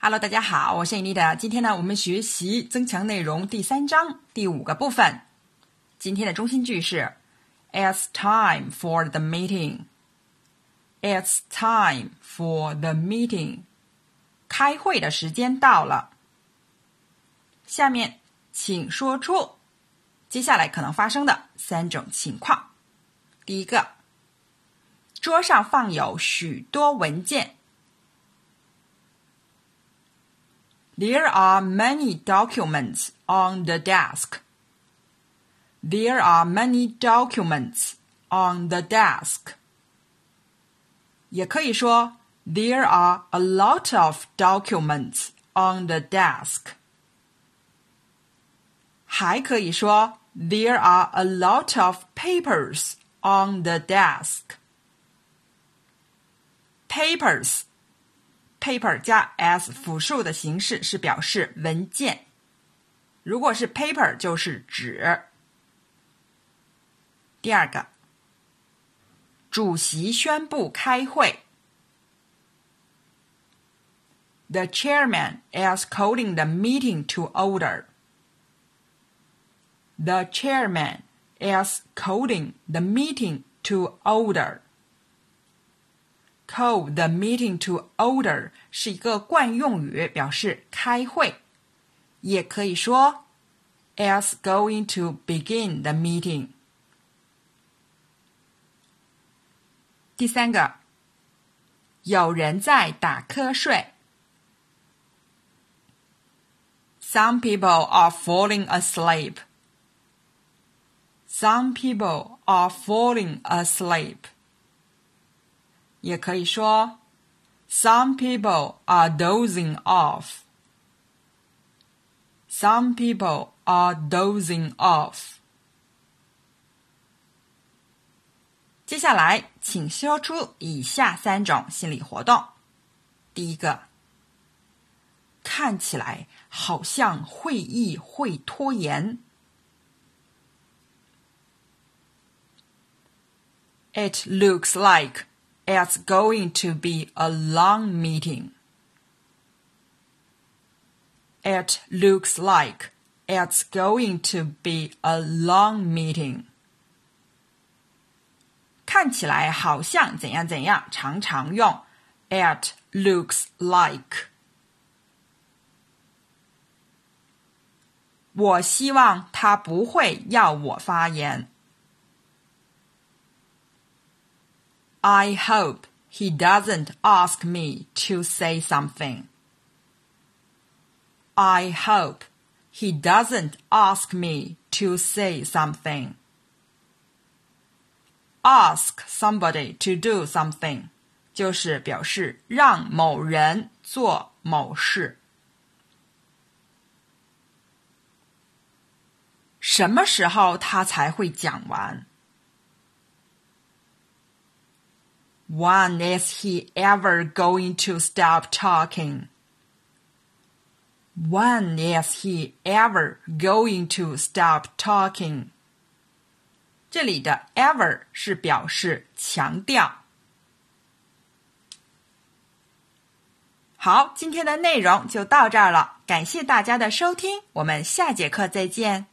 Hello，大家好，我是伊丽的。今天呢，我们学习增强内容第三章第五个部分。今天的中心句是：It's time for the meeting. It's time for the meeting. 开会的时间到了。下面，请说出接下来可能发生的三种情况。第一个，桌上放有许多文件。There are many documents on the desk. There are many documents on the desk. 也可以说 There are a lot of documents on the desk. 还可以说 There are a lot of papers on the desk. Papers paper 加 s 复数的形式是表示文件，如果是 paper 就是纸。第二个，主席宣布开会。The chairman is calling the meeting to order. The chairman is calling the meeting to order. Call the meeting to order 是一个惯用语，表示开会。也可以说，is going to begin the meeting。第三个，有人在打瞌睡。Some people are falling asleep. Some people are falling asleep. 也可以说，Some people are dozing off. Some people are dozing off. 接下来，请说出以下三种心理活动。第一个，看起来好像会议会拖延。It looks like it's going to be a long meeting. It looks like it's going to be a long meeting. 看起来好像怎样怎样，常常用 it looks like。我希望他不会要我发言。 I hope he doesn't ask me to say something. I hope he doesn't ask me to say something. Ask somebody to do something 就是表示让某人做某事。什么时候他才会讲完 ？When is he ever going to stop talking? When is he ever going to stop talking? 这里的 ever 是表示强调。好，今天的内容就到这儿了，感谢大家的收听，我们下节课再见。